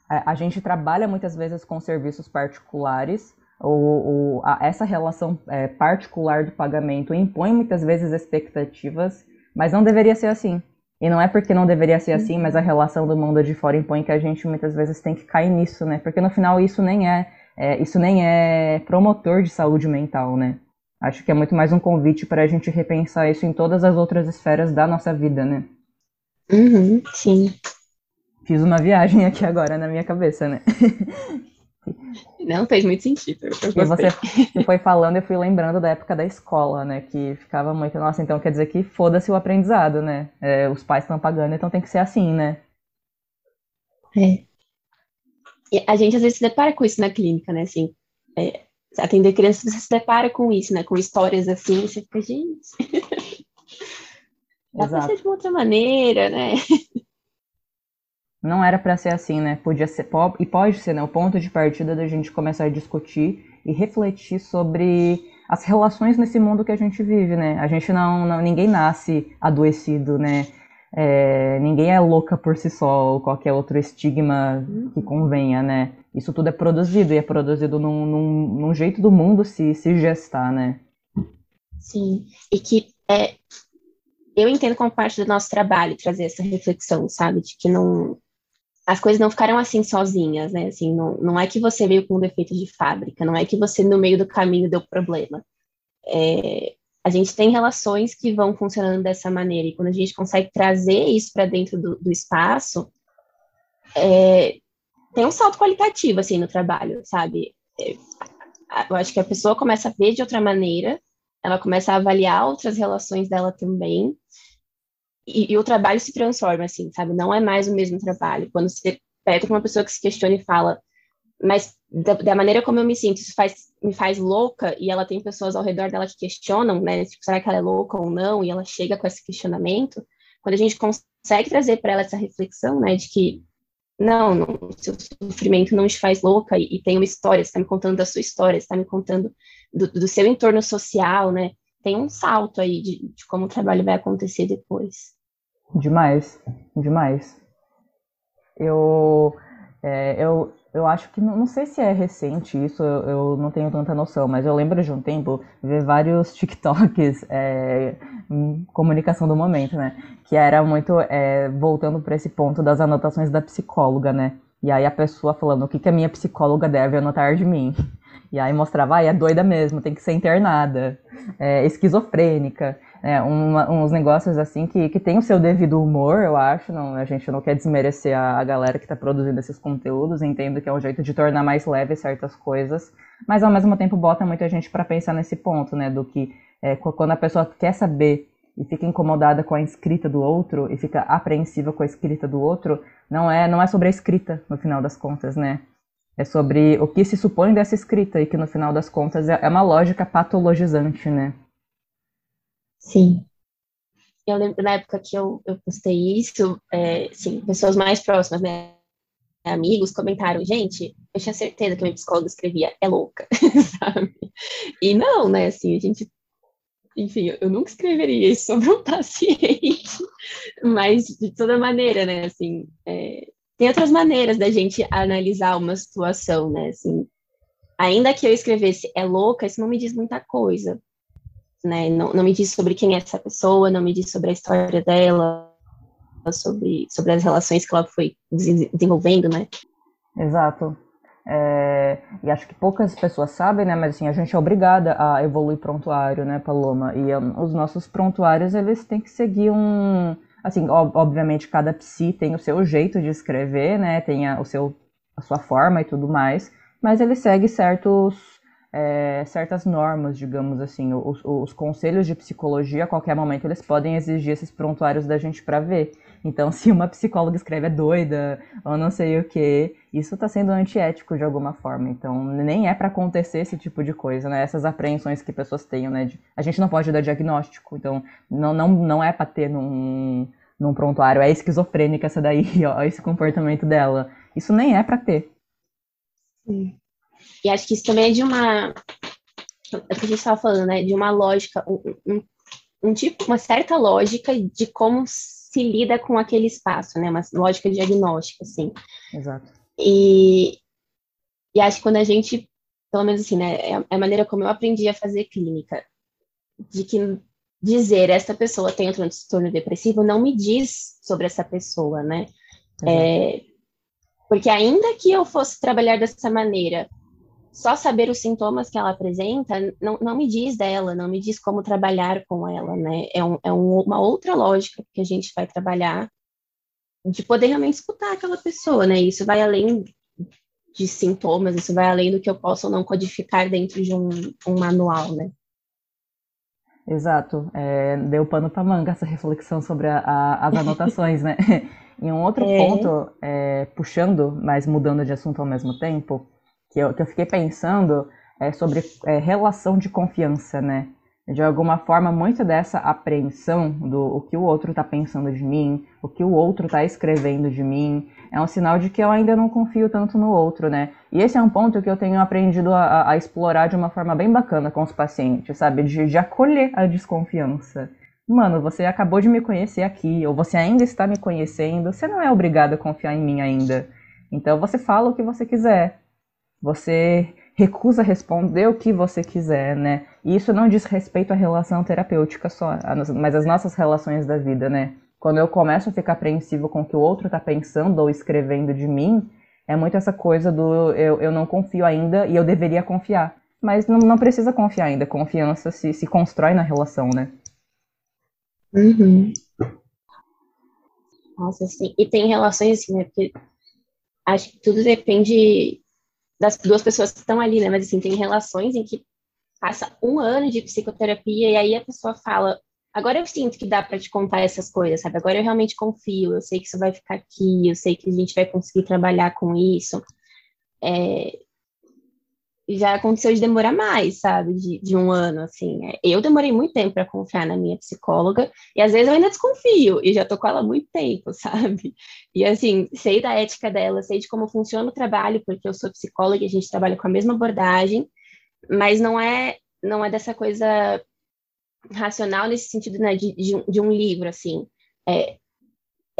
a, gente trabalha muitas vezes com serviços particulares, ou, a, essa relação é, particular do pagamento impõe muitas vezes expectativas, mas não deveria ser assim. E não é porque não deveria ser assim, mas a relação do mundo de fora impõe que a gente muitas vezes tem que cair nisso, né? Porque no final isso nem é, é isso nem é promotor de saúde mental, né? Acho que é muito mais um convite para a gente repensar isso em todas as outras esferas da nossa vida, né? Uhum, sim. Fiz uma viagem aqui agora na minha cabeça, né? Não fez muito sentido. e você, foi falando, eu fui lembrando da época da escola, né? Que ficava muito, nossa, então quer dizer que foda-se o aprendizado, né? É, os pais estão pagando, então tem que ser assim, né? É. E a gente às vezes se depara com isso na clínica, né? Assim, é, atender crianças, você se depara com isso, né? Com histórias assim, você fica, gente. Dá pra ser de uma outra maneira, né? Não era para ser assim, né? Podia ser e pode ser, né? O ponto de partida da gente começar a discutir e refletir sobre as relações nesse mundo que a gente vive, né? A gente não, não ninguém nasce adoecido, né? É, ninguém é louca por si só ou qualquer outro estigma que convenha, né? Isso tudo é produzido e é produzido num, num, num jeito do mundo se, se gestar, né? Sim, e que é, eu entendo como parte do nosso trabalho trazer essa reflexão, sabe? De que não, as coisas não ficaram assim sozinhas, né? Assim, não, não é que você veio com um defeito de fábrica, não é que você no meio do caminho deu problema. É, a gente tem relações que vão funcionando dessa maneira, e quando a gente consegue trazer isso para dentro do, do espaço, é, tem um salto qualitativo, assim, no trabalho, sabe? É, eu acho que a pessoa começa a ver de outra maneira, ela começa a avaliar outras relações dela também, e, e, o trabalho se transforma, assim, sabe? Não é mais o mesmo trabalho. Quando você pega uma pessoa que se questiona e fala, mas da, da, maneira como eu me sinto, isso faz, me faz louca, e ela tem pessoas ao redor dela que questionam, né? Tipo, será que ela é louca ou não? E ela chega com esse questionamento. Quando a gente consegue trazer para ela essa reflexão, né, de que não, não, seu sofrimento não te faz louca e, e tem uma história, você está me contando da sua história, você está me contando do, do, seu entorno social, né? Tem um salto aí de, de como o trabalho vai acontecer depois. Demais, demais. Eu, é, eu, eu acho que, não, sei se é recente isso, eu, eu, não tenho tanta noção, mas eu lembro de um tempo ver vários TikToks, é, comunicação do momento, né? Que era muito é, voltando para esse ponto das anotações da psicóloga, né? E aí a pessoa falando o que, que a minha psicóloga deve anotar de mim. E aí mostrava, ah, é doida mesmo, tem que ser internada, é esquizofrênica é, uma, uns negócios assim que, que tem o seu devido humor, eu acho. Não, a gente não quer desmerecer a, a galera que está produzindo esses conteúdos, entendo que é um jeito de tornar mais leve certas coisas, mas ao mesmo tempo bota muita gente para pensar nesse ponto, né? Do que é, quando a pessoa quer saber e fica incomodada com a escrita do outro e fica apreensiva com a escrita do outro, não é, não é sobre a escrita, no final das contas, né? É sobre o que se supõe dessa escrita e que no final das contas é, é uma lógica patologizante, né? Sim. Eu lembro na época que eu, eu postei isso, é, sim, pessoas mais próximas, né? Amigos comentaram, gente, eu tinha certeza que a minha psicóloga escrevia é louca, sabe? E não, né? Assim, a gente enfim, eu nunca escreveria isso sobre um paciente, mas de toda maneira, né, assim, é, tem outras maneiras da gente analisar uma situação, né, assim, ainda que eu escrevesse é louca, isso não me diz muita coisa, né? Não, não me diz sobre quem é essa pessoa, não me diz sobre a história dela, sobre, sobre as relações que ela foi desenvolvendo, né? Exato. É, e acho que poucas pessoas sabem, né? Mas assim, a gente é obrigada a evoluir prontuário, né, Paloma? E um, os nossos prontuários, eles têm que seguir um... Assim, ob obviamente, cada psi tem o seu jeito de escrever, né? Tem a, o seu, a sua forma e tudo mais. Mas ele segue certos é, certas normas, digamos assim. Os, os, conselhos de psicologia, a qualquer momento, eles podem exigir esses prontuários da gente para ver. Então, se uma psicóloga escreve é doida ou não sei o que, isso está sendo antiético de alguma forma. Então, nem é para acontecer esse tipo de coisa, né? Essas apreensões que pessoas têm, né? De, a gente não pode dar diagnóstico, então não, não, não é para ter num, num prontuário, é esquizofrênica essa daí, ó, esse comportamento dela. Isso nem é para ter. Sim. E acho que isso também é de uma. É o que a gente estava falando, né? De uma lógica, um, um, tipo, uma certa lógica de como se lida com aquele espaço, né? Uma lógica diagnóstica, assim. Exato. E, e acho que quando a gente, pelo menos assim, né? É, é a maneira como eu aprendi a fazer clínica, de que dizer essa pessoa tem um transtorno depressivo não me diz sobre essa pessoa, né? É, porque ainda que eu fosse trabalhar dessa maneira, só saber os sintomas que ela apresenta não, não me diz dela, não me diz como trabalhar com ela, né? É, um, é um, uma outra lógica que a gente vai trabalhar de poder realmente escutar aquela pessoa, né? Isso vai além de sintomas, isso vai além do que eu posso ou não codificar dentro de um, um manual, né? Exato. É, deu pano para manga essa reflexão sobre a, a, as anotações, né? E um outro é. ponto, é, puxando, mas mudando de assunto ao mesmo tempo, que eu, que eu fiquei pensando é sobre é, relação de confiança, né? De alguma forma, muito dessa apreensão do o que o outro está pensando de mim, o que o outro está escrevendo de mim, é um sinal de que eu ainda não confio tanto no outro, né? E esse é um ponto que eu tenho aprendido a, a explorar de uma forma bem bacana com os pacientes, sabe? De, de acolher a desconfiança. Mano, você acabou de me conhecer aqui, ou você ainda está me conhecendo, você não é obrigado a confiar em mim ainda. Então você fala o que você quiser. Você recusa responder o que você quiser, né? E isso não diz respeito à relação terapêutica só, mas às nossas relações da vida, né? Quando eu começo a ficar apreensivo com o que o outro está pensando ou escrevendo de mim, é muito essa coisa do eu, eu não confio ainda e eu deveria confiar. Mas não, não precisa confiar ainda, confiança se, se constrói na relação, né? Uhum. Nossa, sim. E tem relações assim, né? Porque acho que tudo depende das duas pessoas que estão ali, né? Mas assim, tem relações em que passa um ano de psicoterapia e aí a pessoa fala, agora eu sinto que dá para te contar essas coisas, sabe? Agora eu realmente confio, eu sei que isso vai ficar aqui, eu sei que a gente vai conseguir trabalhar com isso. É, já aconteceu de demorar mais, sabe? De, de um ano, assim. É, eu demorei muito tempo para confiar na minha psicóloga, e às vezes eu ainda desconfio, e já tô com ela há muito tempo, sabe? E assim, sei da ética dela, sei de como funciona o trabalho, porque eu sou psicóloga e a gente trabalha com a mesma abordagem, mas não é, não é dessa coisa racional nesse sentido, né, de, de, de um livro, assim. É,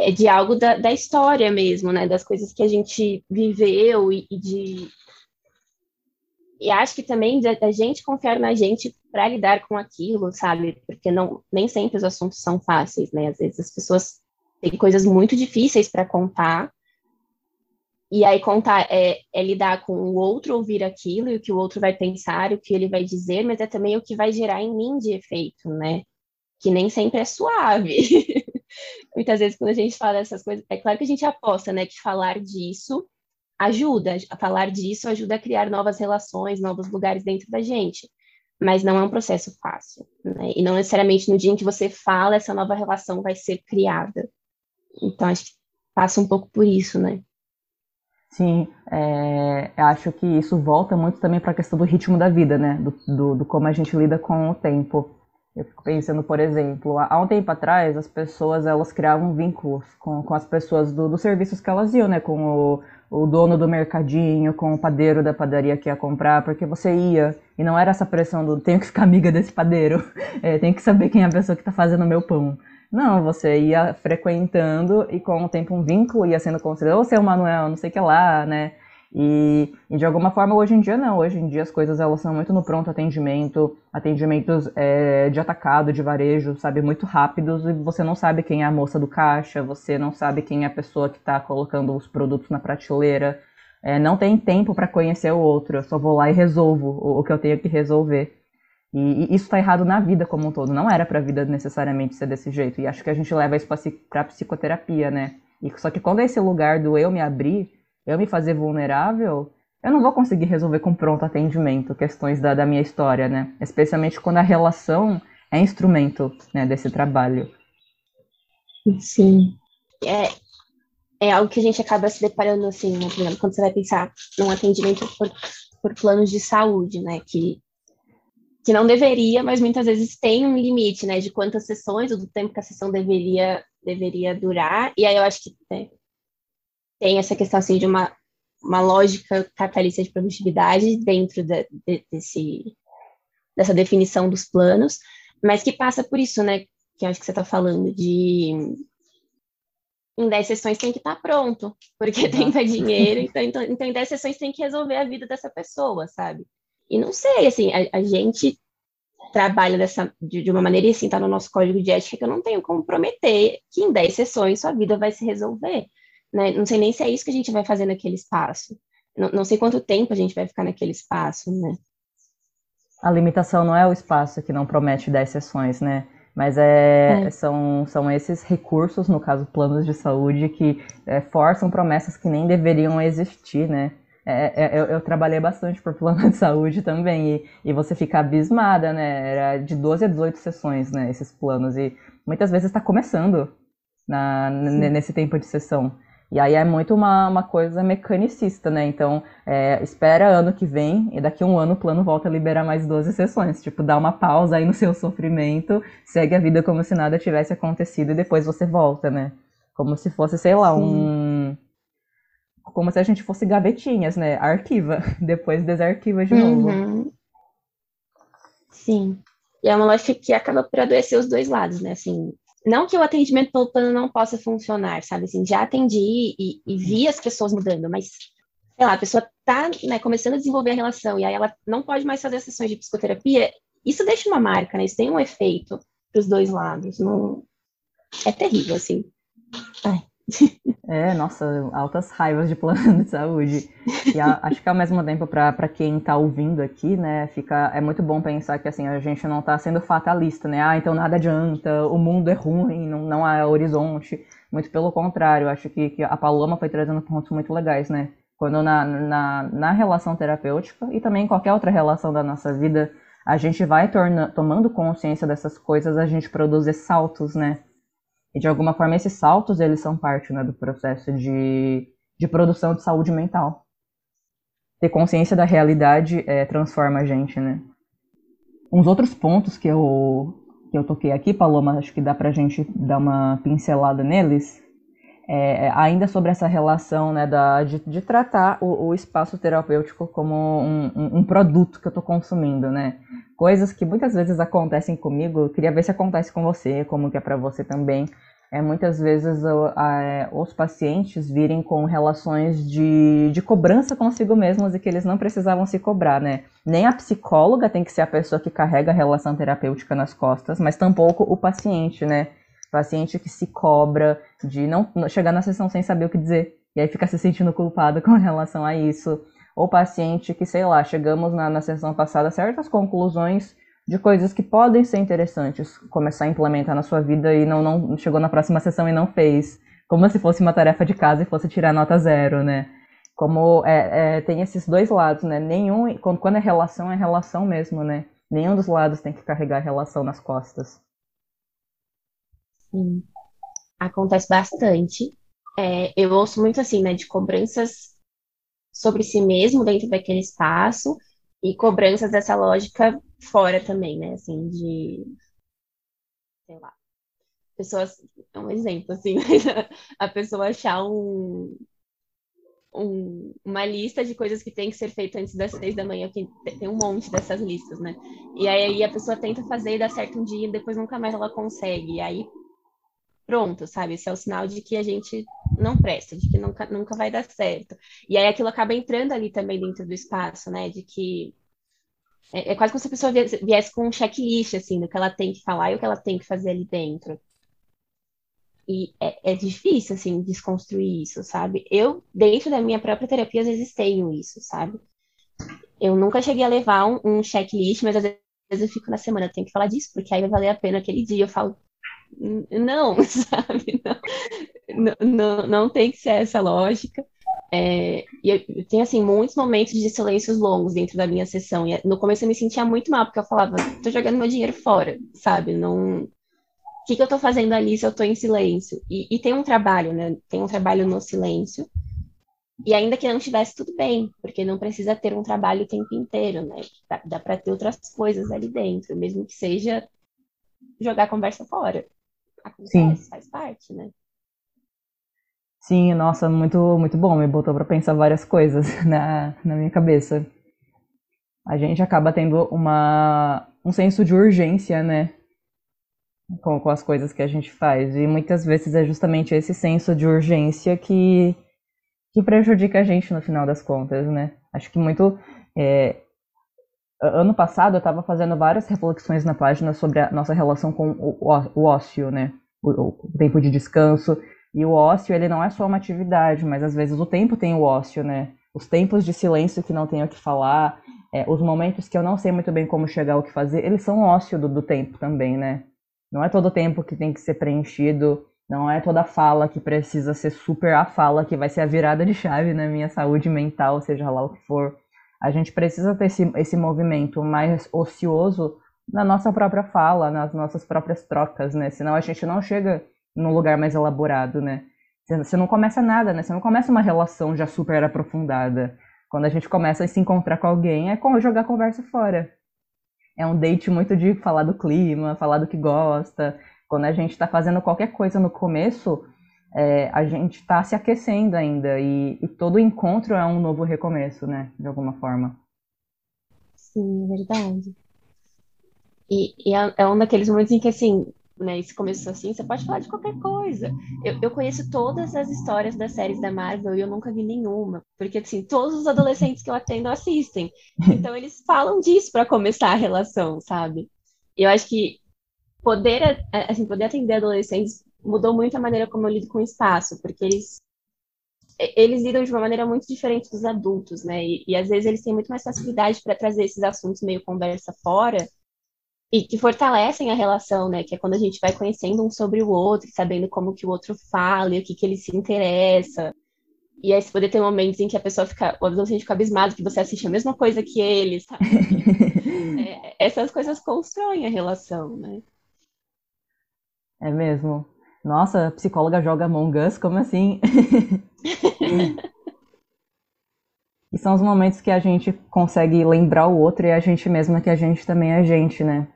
é de algo da, da história mesmo, né? Das coisas que a gente viveu e, e de e acho que também da gente confiar na gente para lidar com aquilo, sabe? Porque não nem sempre os assuntos são fáceis, né? Às vezes as pessoas têm coisas muito difíceis para contar. E aí contar é, é, lidar com o outro ouvir aquilo e o que o outro vai pensar, o que ele vai dizer, mas é também o que vai gerar em mim de efeito, né? Que nem sempre é suave. Muitas vezes quando a gente fala dessas coisas, é claro que a gente aposta, né, que falar disso ajuda a falar disso, ajuda a criar novas relações, novos lugares dentro da gente. Mas não é um processo fácil, né? E não necessariamente no dia em que você fala, essa nova relação vai ser criada. Então, acho que passa um pouco por isso, né? Sim, é, acho que isso volta muito também para a questão do ritmo da vida, né? Do, do, do, como a gente lida com o tempo. Eu fico pensando, por exemplo, há um tempo atrás, as pessoas elas criavam vínculos com, com as pessoas do, dos serviços que elas iam, né? Com o, o dono do mercadinho, com o padeiro da padaria que ia comprar, porque você ia e não era essa pressão do tenho que ficar amiga desse padeiro, é, tenho que saber quem é a pessoa que está fazendo o meu pão. Não, você ia frequentando e com o tempo um vínculo ia sendo construído, ô seu Manuel, não sei o que lá, né? E, e, de alguma forma hoje em dia não, hoje em dia as coisas elas são muito no pronto atendimento, atendimentos é, de atacado, de varejo, sabe, muito rápidos e você não sabe quem é a moça do caixa, você não sabe quem é a pessoa que está colocando os produtos na prateleira, é, não tem tempo para conhecer o outro, eu só vou lá e resolvo o, o que eu tenho que resolver. E, e isso está errado na vida como um todo, não era para a vida necessariamente ser desse jeito, e acho que a gente leva isso para psicoterapia, né? E, só que quando é esse lugar do eu me abrir, eu me fazer vulnerável, eu não vou conseguir resolver com pronto atendimento questões da, da minha história, né? Especialmente quando a relação é instrumento né, desse trabalho. Sim. É, é algo que a gente acaba se deparando assim, né? Quando você vai pensar num atendimento por, por planos de saúde, né? Que, que não deveria, mas muitas vezes tem um limite, né? De quantas sessões ou do tempo que a sessão deveria, deveria durar. E aí eu acho que né, tem essa questão assim de uma, uma lógica capitalista de produtividade dentro de, de, desse, dessa definição dos planos, mas que passa por isso, né? Que acho que você está falando de em 10 sessões tem que estar tá pronto, porque tem que dinheiro, então, então, então em 10 sessões tem que resolver a vida dessa pessoa, sabe? E não sei, assim, a, a gente trabalha dessa, de, de, uma maneira e assim, tá no nosso código de ética que eu não tenho como prometer que em 10 sessões sua vida vai se resolver. Né? Não sei nem se é isso que a gente vai fazer naquele espaço. Não, não sei quanto tempo a gente vai ficar naquele espaço, né? A limitação não é o espaço que não promete 10 sessões, né? Mas é, é. São, são esses recursos, no caso planos de saúde, que é, forçam promessas que nem deveriam existir, né? É, é, eu, eu, trabalhei bastante por plano de saúde também, e, e você fica abismada, né? Era de 12 a 18 sessões, né? Esses planos, e muitas vezes está começando na, nesse tempo de sessão. E aí é muito uma, uma coisa mecanicista, né? Então, é, espera ano que vem e daqui a um ano o plano volta a liberar mais 12 sessões. Tipo, dá uma pausa aí no seu sofrimento, segue a vida como se nada tivesse acontecido e depois você volta, né? Como se fosse, sei lá, Sim. um. Como se a gente fosse gavetinhas, né? Arquiva, depois desarquiva de uhum. novo. Sim. E é uma lógica que acaba por adoecer os dois lados, né? Assim, não que o atendimento pelo plano não possa funcionar, sabe? Assim, já atendi e, e vi as pessoas mudando, mas, sei lá, a pessoa tá né, começando a desenvolver a relação e aí ela não pode mais fazer sessões de psicoterapia, isso deixa uma marca, né? Isso tem um efeito para os dois lados. Não... É terrível, assim. Ai. É, nossa, altas raivas de plano de saúde. E a, acho que ao mesmo tempo, para quem está ouvindo aqui, né, fica, é muito bom pensar que assim, a gente não está sendo fatalista, né? Ah, então nada adianta, o mundo é ruim, não, não há horizonte. Muito pelo contrário, acho que, que a Paloma foi trazendo pontos muito legais, né? Quando na, na, na relação terapêutica e também em qualquer outra relação da nossa vida, a gente vai torna, tomando consciência dessas coisas, a gente produz saltos, né? E de alguma forma esses saltos eles são parte né, do processo de, de produção de saúde mental. Ter consciência da realidade é, transforma a gente, né? Uns outros pontos que eu, que eu toquei aqui, Paloma, acho que dá pra gente dar uma pincelada neles, é, é ainda sobre essa relação né, da, de, de tratar o, o, espaço terapêutico como um, um, um produto que eu estou consumindo, né? coisas que muitas vezes acontecem comigo, queria ver se acontece com você, como que é para você também. É, muitas vezes a, os pacientes virem com relações de, de cobrança consigo mesmos e que eles não precisavam se cobrar, né? Nem a psicóloga tem que ser a pessoa que carrega a relação terapêutica nas costas, mas tampouco o paciente, né? Paciente que se cobra de não chegar na sessão sem saber o que dizer e aí fica se sentindo culpado com relação a isso ou paciente que, sei lá, chegamos na, na sessão passada certas conclusões de coisas que podem ser interessantes começar a implementar na sua vida e não, não chegou na próxima sessão e não fez. Como se fosse uma tarefa de casa e fosse tirar nota zero, né? Como é, é, tem esses dois lados, né? Nenhum, quando, quando é relação, é relação mesmo, né? Nenhum dos lados tem que carregar relação nas costas. Sim. Acontece bastante. É, eu ouço muito assim, né, de cobranças sobre si mesmo dentro daquele espaço e cobranças dessa lógica fora também, né? Assim, de. Sei lá. Pessoas. É um exemplo, assim, a pessoa achar um, um, uma lista de coisas que tem que ser feito antes das seis da manhã, que tem um monte dessas listas, né? E aí a pessoa tenta fazer e dá certo um dia e depois nunca mais ela consegue. E aí pronto, sabe? Esse é o sinal de que a gente não presta, de que nunca, nunca vai dar certo. E aí aquilo acaba entrando ali também dentro do espaço, né? De que é, é quase como se a pessoa viesse, com um checklist, assim, do que ela tem que falar e o que ela tem que fazer ali dentro. E é, é difícil, assim, desconstruir isso, sabe? Eu, dentro da minha própria terapia, às vezes tenho isso, sabe? Eu nunca cheguei a levar um, um checklist, mas às vezes eu fico na semana, eu tenho que falar disso, porque aí vai valer a pena aquele dia. Eu falo, não, sabe? Não, não, não tem que ser essa lógica. É, e tenho, assim, muitos momentos de silêncios longos dentro da minha sessão. E no começo eu me sentia muito mal, porque eu falava, tô jogando meu dinheiro fora, sabe? Não... O que, que eu tô fazendo ali se eu tô em silêncio? E, e tem um trabalho, né? Tem um trabalho no silêncio. E ainda que não estivesse tudo bem, porque não precisa ter um trabalho o tempo inteiro, né? Dá, dá para ter outras coisas ali dentro, mesmo que seja jogar a conversa fora. Acontece, Sim. faz parte, né? Sim, nossa, muito, muito bom. Me botou para pensar várias coisas na, na minha cabeça. A gente acaba tendo uma, um senso de urgência, né? Com, com as coisas que a gente faz. E muitas vezes é justamente esse senso de urgência que, que prejudica a gente no final das contas, né? Acho que muito. É, ano passado eu estava fazendo várias reflexões na página sobre a nossa relação com o, o, o ócio, né? O, o, tempo de descanso. E o ócio, ele não é só uma atividade, mas às vezes o tempo tem o ócio, né? Os tempos de silêncio que não tenho o que falar, é, os momentos que eu não sei muito bem como chegar ao que fazer, eles são ócio do, do tempo também, né? Não é todo tempo que tem que ser preenchido, não é toda fala que precisa ser super a fala que vai ser a virada de chave na minha saúde mental, seja lá o que for. A gente precisa ter esse, esse movimento mais ocioso na nossa própria fala, nas nossas próprias trocas, né? Senão a gente não chega num lugar mais elaborado, né? Você não começa nada, né? Você não começa uma relação já super aprofundada. Quando a gente começa a se encontrar com alguém, é jogar a conversa fora. É um date muito de falar do clima, falar do que gosta. Quando a gente está fazendo qualquer coisa no começo, é, a gente está se aquecendo ainda. E, e todo encontro é um novo recomeço, né? De alguma forma. Sim, é verdade. E, e é, é um daqueles momentos em que, assim, né, esse começo assim, você pode falar de qualquer coisa. Eu, eu conheço todas as histórias das séries da Marvel e eu nunca vi nenhuma, porque assim, todos os adolescentes que eu atendo assistem. Então eles falam disso para começar a relação, sabe? Eu acho que poder, assim, poder atender adolescentes mudou muito a maneira como eu lido com o espaço, porque eles eles lidam de uma maneira muito diferente dos adultos, né? E, e às vezes eles têm muito mais facilidade para trazer esses assuntos meio conversa fora e que fortalecem a relação, né? Que é quando a gente vai conhecendo um sobre o outro, sabendo como que o outro fala e o que, que ele se interessa. E aí você poder ter momentos em que a pessoa fica, o adolescente fica abismado que você assiste a mesma coisa que ele, sabe? é, essas coisas constroem a relação, né? É mesmo. Nossa, a psicóloga joga Among Us, como assim? e são os momentos que a gente consegue lembrar o outro e a gente mesma que a gente também é a gente, né?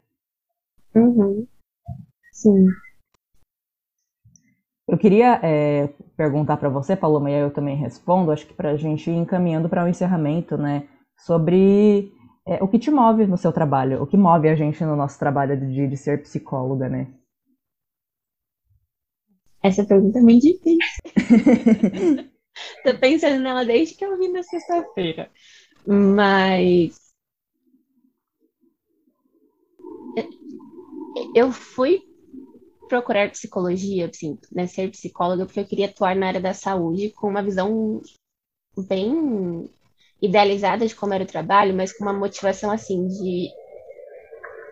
Uhum. Sim. Eu queria é, perguntar para você, Paloma, e aí eu também respondo, acho que para a gente ir encaminhando para o um encerramento, né, sobre é, o que te move no seu trabalho, o que move a gente no nosso trabalho de, de ser psicóloga, né? Essa pergunta é muito difícil. Tô pensando nela desde que eu vim na sexta-feira. Mas eu fui procurar psicologia, assim, né, ser psicóloga, porque eu queria atuar na área da saúde com uma visão bem idealizada de como era o trabalho, mas com uma motivação, assim, de,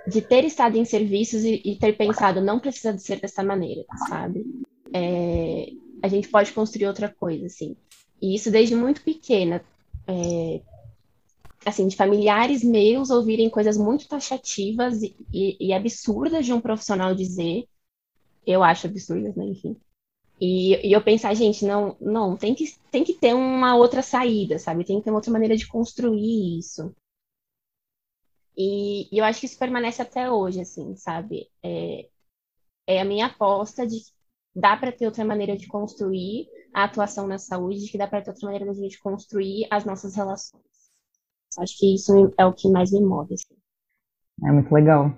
de ter estado em serviços e, e ter pensado, não precisa de ser dessa maneira, sabe? É, a gente pode construir outra coisa, assim. E isso desde muito pequena. É, assim, de familiares meus ouvirem coisas muito taxativas e, e, e, absurdas de um profissional dizer, eu acho absurdas, né, enfim. E, e, eu pensar, gente, não, não, tem que, tem que ter uma outra saída, sabe? Tem que ter uma outra maneira de construir isso. E, e eu acho que isso permanece até hoje, assim, sabe? É, é a minha aposta de que dá para ter outra maneira de construir a atuação na saúde, de que dá para ter outra maneira de a gente construir as nossas relações. Acho que isso é o que mais me move. Assim. É muito legal.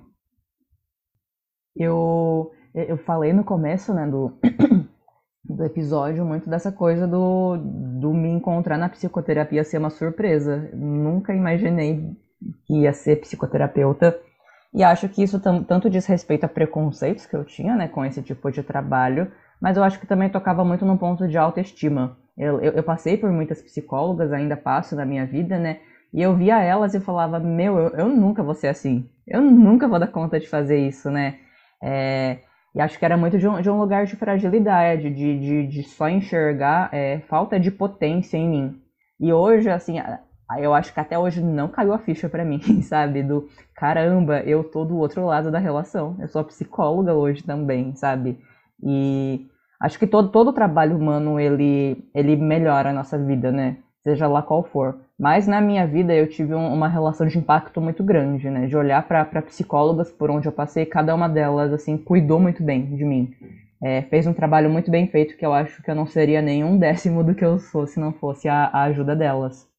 Eu, eu falei no começo né, do, do episódio muito dessa coisa do, do me encontrar na psicoterapia ser uma surpresa. Nunca imaginei que ia ser psicoterapeuta. E acho que isso tanto diz respeito a preconceitos que eu tinha né, com esse tipo de trabalho, mas eu acho que também tocava muito no ponto de autoestima. Eu, eu, eu passei por muitas psicólogas, ainda passo na minha vida, né? E eu via elas e falava, meu, eu, eu, nunca vou ser assim. Eu nunca vou dar conta de fazer isso, né? É, e acho que era muito de um, de um lugar de fragilidade, de, de, de só enxergar é, falta de potência em mim. E hoje, assim, eu acho que até hoje não caiu a ficha para mim, sabe? Do caramba, eu tô do outro lado da relação. Eu sou psicóloga hoje também, sabe? E acho que todo, todo trabalho humano ele, ele melhora a nossa vida, né? Seja lá qual for. Mas na minha vida eu tive um, uma relação de impacto muito grande, né? De olhar para psicólogas por onde eu passei, cada uma delas, assim, cuidou muito bem de mim. É, fez um trabalho muito bem feito que eu acho que eu não seria nenhum décimo do que eu sou se não fosse a, a ajuda delas.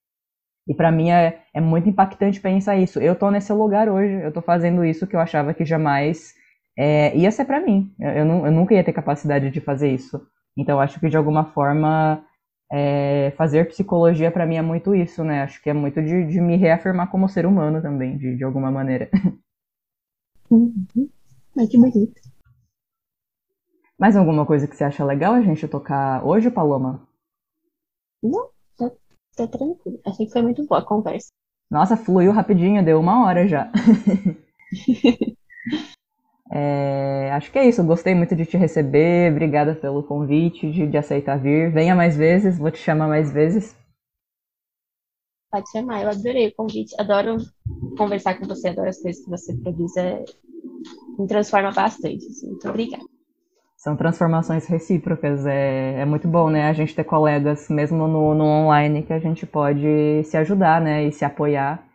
E para mim é, é muito impactante pensar isso. Eu tô nesse lugar hoje, eu tô fazendo isso que eu achava que jamais é, ia ser para mim. Eu, eu, eu nunca ia ter capacidade de fazer isso. Então acho que de alguma forma é, fazer psicologia para mim é muito isso, né? Acho que é muito de, de me reafirmar como ser humano também, de, de alguma maneira. Uhum. Ai, que bonito. Mais alguma coisa que você acha legal a gente tocar hoje, Paloma? Não, tá, tranquilo. Achei que foi muito boa a conversa. Nossa, fluiu rapidinho, deu uma hora já. é, acho que é isso. Gostei muito de te receber. Obrigada pelo convite, de, de aceitar vir. Venha mais vezes, vou te chamar mais vezes. Pode chamar, eu adorei o convite. Adoro conversar com você, adoro as coisas que você produz. É... Me transforma bastante. Assim. Muito obrigada. São transformações recíprocas. É, é muito bom, né? A gente ter colegas, mesmo no, no online, que a gente pode se ajudar, né? E se apoiar.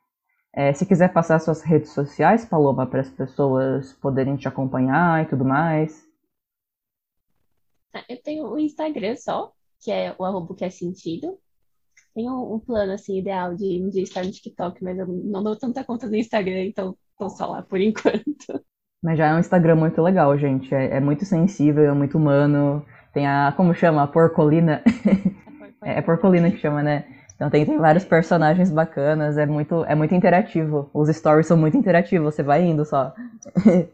É, se quiser passar suas redes sociais, Paloma, para as pessoas poderem te acompanhar e tudo mais. Ah, eu tenho o Instagram só, que é o arroba que é sentido. Tenho um plano assim ideal de um dia estar no TikTok, mas eu não dou tanta conta no Instagram, então tô só lá por enquanto. Mas já é um Instagram muito legal, gente. É, é muito sensível, é muito humano. Tem a. Como chama? A porcolina. é, é porcolina que chama, né? Então tem, tem vários personagens bacanas, é muito, é muito interativo. Os stories são muito interativos, você vai indo só.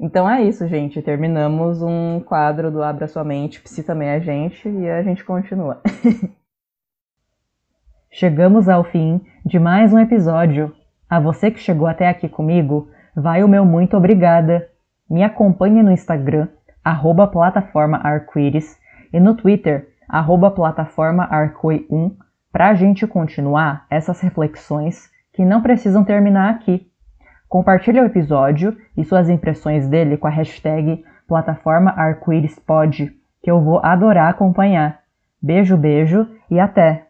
então é isso, gente. Terminamos um quadro do Abra Sua Mente, Psi também é a gente, e a gente continua. Chegamos ao fim de mais um episódio. A você que chegou até aqui comigo, vai o meu muito obrigada. Me acompanhe no Instagram, arroba plataforma arco-íris, e no Twitter, arroba plataforma arcoi1, para a gente continuar essas reflexões que não precisam terminar aqui. Compartilhe o episódio e suas impressões dele com a hashtag plataforma arco-íris que eu vou adorar acompanhar. Beijo, beijo e até!